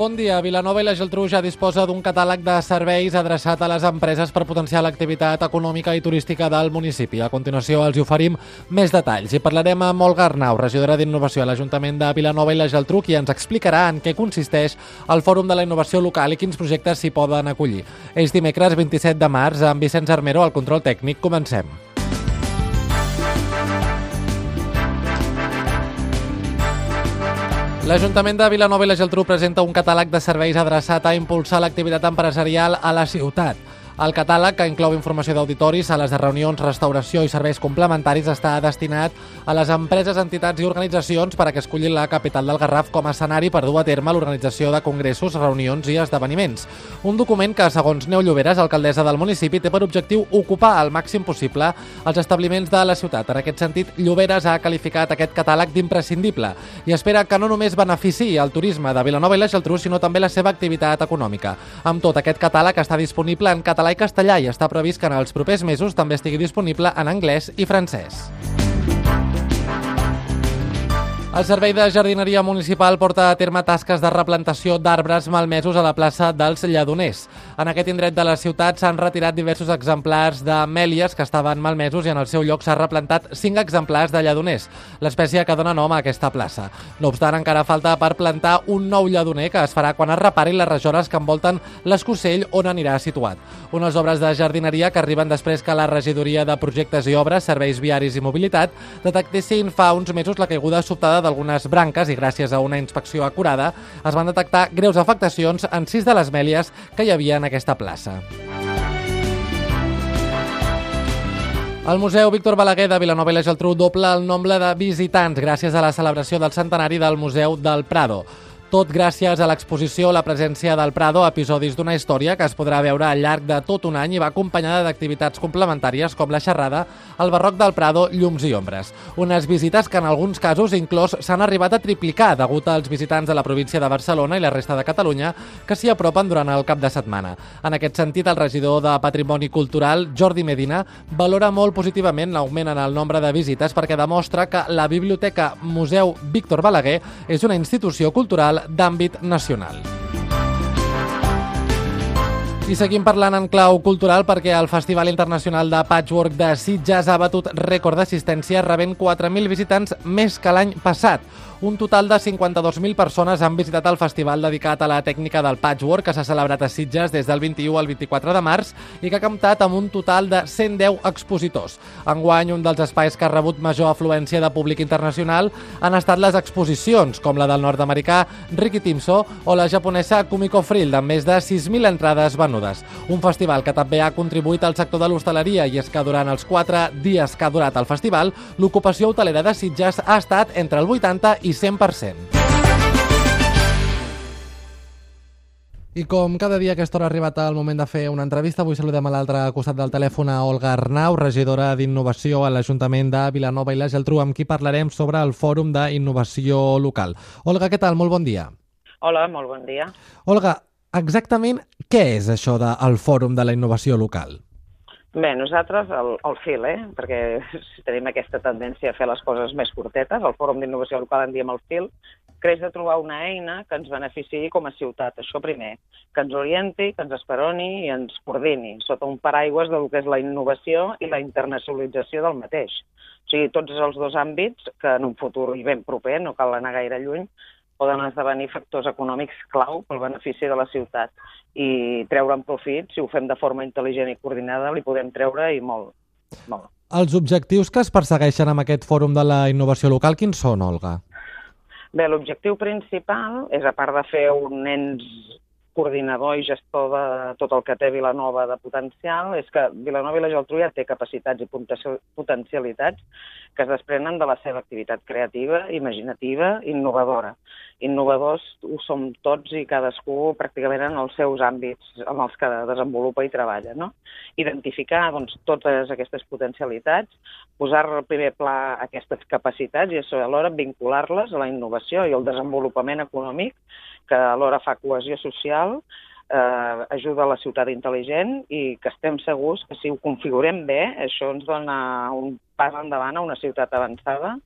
Bon dia. Vilanova i la Geltrú ja disposa d'un catàleg de serveis adreçat a les empreses per potenciar l'activitat econòmica i turística del municipi. A continuació els hi oferim més detalls i parlarem amb Olga Arnau, regidora d'Innovació a l'Ajuntament de Vilanova i la Geltrú, qui ens explicarà en què consisteix el Fòrum de la Innovació Local i quins projectes s'hi poden acollir. És dimecres 27 de març amb Vicenç Armero al control tècnic. Comencem. L'Ajuntament de Vilanova i la Geltrú presenta un catàleg de serveis adreçat a impulsar l'activitat empresarial a la ciutat. El catàleg, que inclou informació d'auditoris, sales de reunions, restauració i serveis complementaris, està destinat a les empreses, entitats i organitzacions per a que escollin la capital del Garraf com a escenari per dur a terme l'organització de congressos, reunions i esdeveniments. Un document que, segons Neu Lloberes, alcaldessa del municipi, té per objectiu ocupar al màxim possible els establiments de la ciutat. En aquest sentit, Lloberes ha qualificat aquest catàleg d'imprescindible i espera que no només beneficiï el turisme de Vilanova i la Geltrú, sinó també la seva activitat econòmica. Amb tot, aquest catàleg està disponible en català i castellà i està previst que en els propers mesos també estigui disponible en anglès i francès. El Servei de Jardineria Municipal porta a terme tasques de replantació d'arbres malmesos a la plaça dels Lledoners. En aquest indret de la ciutat s'han retirat diversos exemplars d'amèlies que estaven malmesos i en el seu lloc s'ha replantat cinc exemplars de lledoners, l'espècie que dona nom a aquesta plaça. No obstant, encara falta per plantar un nou lledoner que es farà quan es reparin les rajoles que envolten l'escocell on anirà situat. Unes obres de jardineria que arriben després que la regidoria de projectes i obres, serveis viaris i mobilitat detectessin fa uns mesos la caiguda sobtada d'algunes branques i gràcies a una inspecció acurada es van detectar greus afectacions en sis de les mèlies que hi havia en aquesta plaça. El Museu Víctor Balaguer de Vilanova i la Geltrú dobla el nombre de visitants gràcies a la celebració del centenari del Museu del Prado. Tot gràcies a l'exposició La presència del Prado, episodis d'una història que es podrà veure al llarg de tot un any i va acompanyada d'activitats complementàries com la xerrada El barroc del Prado, llums i ombres. Unes visites que en alguns casos inclòs s'han arribat a triplicar degut als visitants de la província de Barcelona i la resta de Catalunya que s'hi apropen durant el cap de setmana. En aquest sentit, el regidor de Patrimoni Cultural, Jordi Medina, valora molt positivament l'augment en el nombre de visites perquè demostra que la Biblioteca Museu Víctor Balaguer és una institució cultural d'àmbit nacional. I seguim parlant en clau cultural perquè el Festival Internacional de Patchwork de Sitges ha batut rècord d'assistència rebent 4.000 visitants més que l'any passat. Un total de 52.000 persones han visitat el festival dedicat a la tècnica del patchwork que s'ha celebrat a Sitges des del 21 al 24 de març i que ha comptat amb un total de 110 expositors. Enguany, un dels espais que ha rebut major afluència de públic internacional han estat les exposicions, com la del nord-americà Ricky Timso o la japonesa Kumiko Frill, amb més de 6.000 entrades venudes. Un festival que també ha contribuït al sector de l'hostaleria i és que durant els 4 dies que ha durat el festival, l'ocupació hotelera de Sitges ha estat entre el 80 i 100%. I com cada dia a aquesta hora ha arribat el moment de fer una entrevista, avui saludem a l'altre costat del telèfon a Olga Arnau, regidora d'Innovació a l'Ajuntament de Vilanova i la Geltrú, amb qui parlarem sobre el Fòrum d'Innovació Local. Olga, què tal? Molt bon dia. Hola, molt bon dia. Olga, exactament què és això del Fòrum de la Innovació Local? Bé, nosaltres, el, el fil, eh? perquè tenim aquesta tendència a fer les coses més curtetes, el Fòrum d'Innovació Local en diem el fil, creix de trobar una eina que ens beneficiï com a ciutat, això primer, que ens orienti, que ens esperoni i ens coordini sota un paraigües del que és la innovació i la internacionalització del mateix. O sigui, tots els dos àmbits que en un futur i ben proper, no cal anar gaire lluny, poden esdevenir factors econòmics clau pel benefici de la ciutat i treure'n profit, si ho fem de forma intel·ligent i coordinada, li podem treure i molt. molt. Els objectius que es persegueixen amb aquest fòrum de la innovació local, quins són, Olga? Bé, l'objectiu principal és, a part de fer un ens coordinador i gestor de tot el que té Vilanova de potencial, és que Vilanova i la Geltrú ja té capacitats i potencialitats que es desprenen de la seva activitat creativa, imaginativa, innovadora. Innovadors ho som tots i cadascú pràcticament en els seus àmbits en els que desenvolupa i treballa. No? Identificar doncs, totes aquestes potencialitats, posar al primer pla aquestes capacitats i alhora vincular-les a la innovació i al desenvolupament econòmic que alhora fa cohesió social, eh, ajuda a la ciutat intel·ligent i que estem segurs que si ho configurem bé, això ens dona un pas endavant a una ciutat avançada,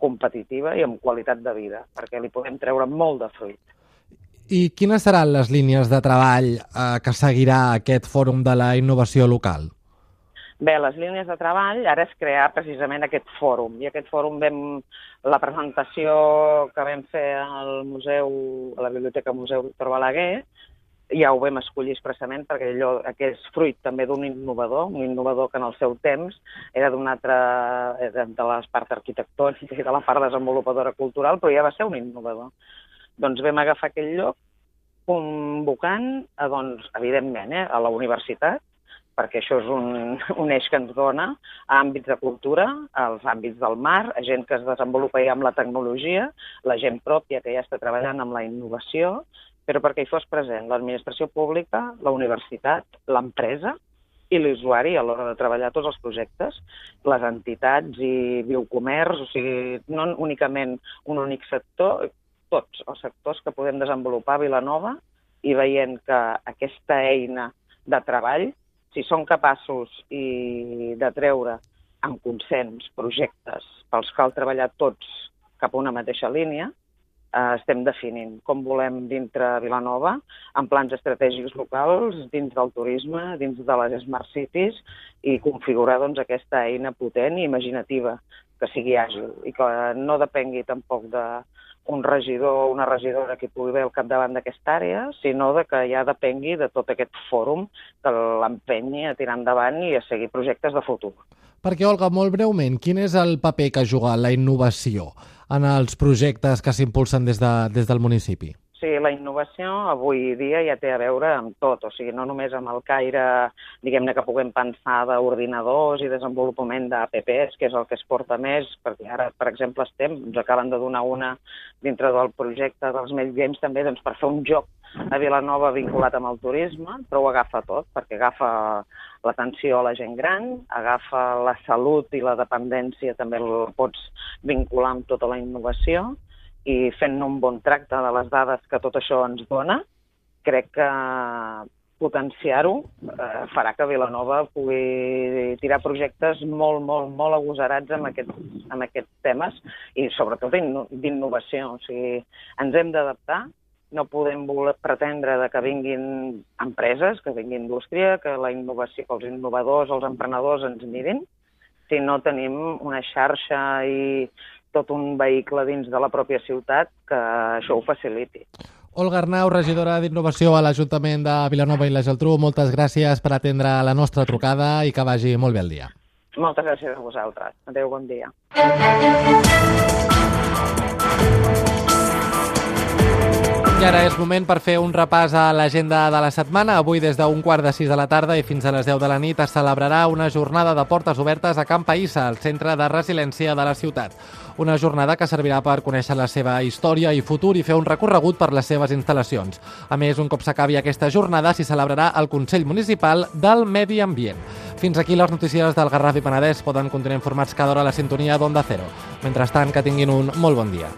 competitiva i amb qualitat de vida, perquè li podem treure molt de fruit. I quines seran les línies de treball eh, que seguirà aquest fòrum de la innovació local? Bé, les línies de treball ara és crear precisament aquest fòrum. I aquest fòrum vam, la presentació que vam fer al museu, a la Biblioteca Museu Víctor Balaguer, ja ho vam escollir expressament perquè allò, aquest és fruit també d'un innovador, un innovador que en el seu temps era d'un altre, era de les parts arquitectònica i de la part desenvolupadora cultural, però ja va ser un innovador. Doncs vam agafar aquell lloc convocant, a, doncs, evidentment, eh, a la universitat, perquè això és un, un eix que ens dona a àmbits de cultura, als àmbits del mar, a gent que es desenvolupa ja amb la tecnologia, la gent pròpia que ja està treballant amb la innovació, però perquè hi fos present l'administració pública, la universitat, l'empresa i l'usuari a l'hora de treballar tots els projectes, les entitats i biocomerç, o sigui, no únicament un únic sector, tots els sectors que podem desenvolupar a Vilanova i veient que aquesta eina de treball si són capaços i de treure amb consens projectes pels cal treballar tots cap a una mateixa línia, eh, estem definint com volem dintre Vilanova, en plans estratègics locals, dins del turisme, dins de les Smart Cities, i configurar doncs, aquesta eina potent i imaginativa, que sigui àgil i que no depengui tampoc de, un regidor o una regidora que pugui haver al capdavant d'aquesta àrea, sinó de que ja depengui de tot aquest fòrum que l'empenyi a tirar endavant i a seguir projectes de futur. Perquè, Olga, molt breument, quin és el paper que juga la innovació en els projectes que s'impulsen des, de, des del municipi? Sí, la innovació avui dia ja té a veure amb tot, o sigui, no només amb el caire, diguem-ne, que puguem pensar d'ordinadors i desenvolupament d'APPs, que és el que es porta més, perquè ara, per exemple, estem, ens acaben de donar una dintre del projecte dels Melt Games també, doncs, per fer un joc a Vilanova vinculat amb el turisme, però ho agafa tot, perquè agafa l'atenció a la gent gran, agafa la salut i la dependència, també el pots vincular amb tota la innovació, i fent un bon tracte de les dades que tot això ens dona, crec que potenciar-ho eh, farà que Vilanova pugui tirar projectes molt, molt, molt agosarats amb, aquest, amb aquests temes i sobretot d'innovació. O sigui, ens hem d'adaptar, no podem voler pretendre de que vinguin empreses, que vingui indústria, que la innovació, els innovadors, els emprenedors ens mirin, si no tenim una xarxa i tot un vehicle dins de la pròpia ciutat que això ho faciliti. Olga Arnau, regidora d'Innovació a l'Ajuntament de Vilanova i la Geltrú, moltes gràcies per atendre la nostra trucada i que vagi molt bé el dia. Moltes gràcies a vosaltres. Adéu, bon dia. I ara és moment per fer un repàs a l'agenda de la setmana. Avui des d'un quart de sis de la tarda i fins a les 10 de la nit es celebrarà una jornada de portes obertes a Camp Païssa, al centre de resiliència de la ciutat. Una jornada que servirà per conèixer la seva història i futur i fer un recorregut per les seves instal·lacions. A més, un cop s'acabi aquesta jornada, s'hi celebrarà el Consell Municipal del Medi Ambient. Fins aquí les notícies del Garraf i Penedès poden continuar informats cada hora a la sintonia d'Onda Cero. Mentrestant, que tinguin un molt bon dia.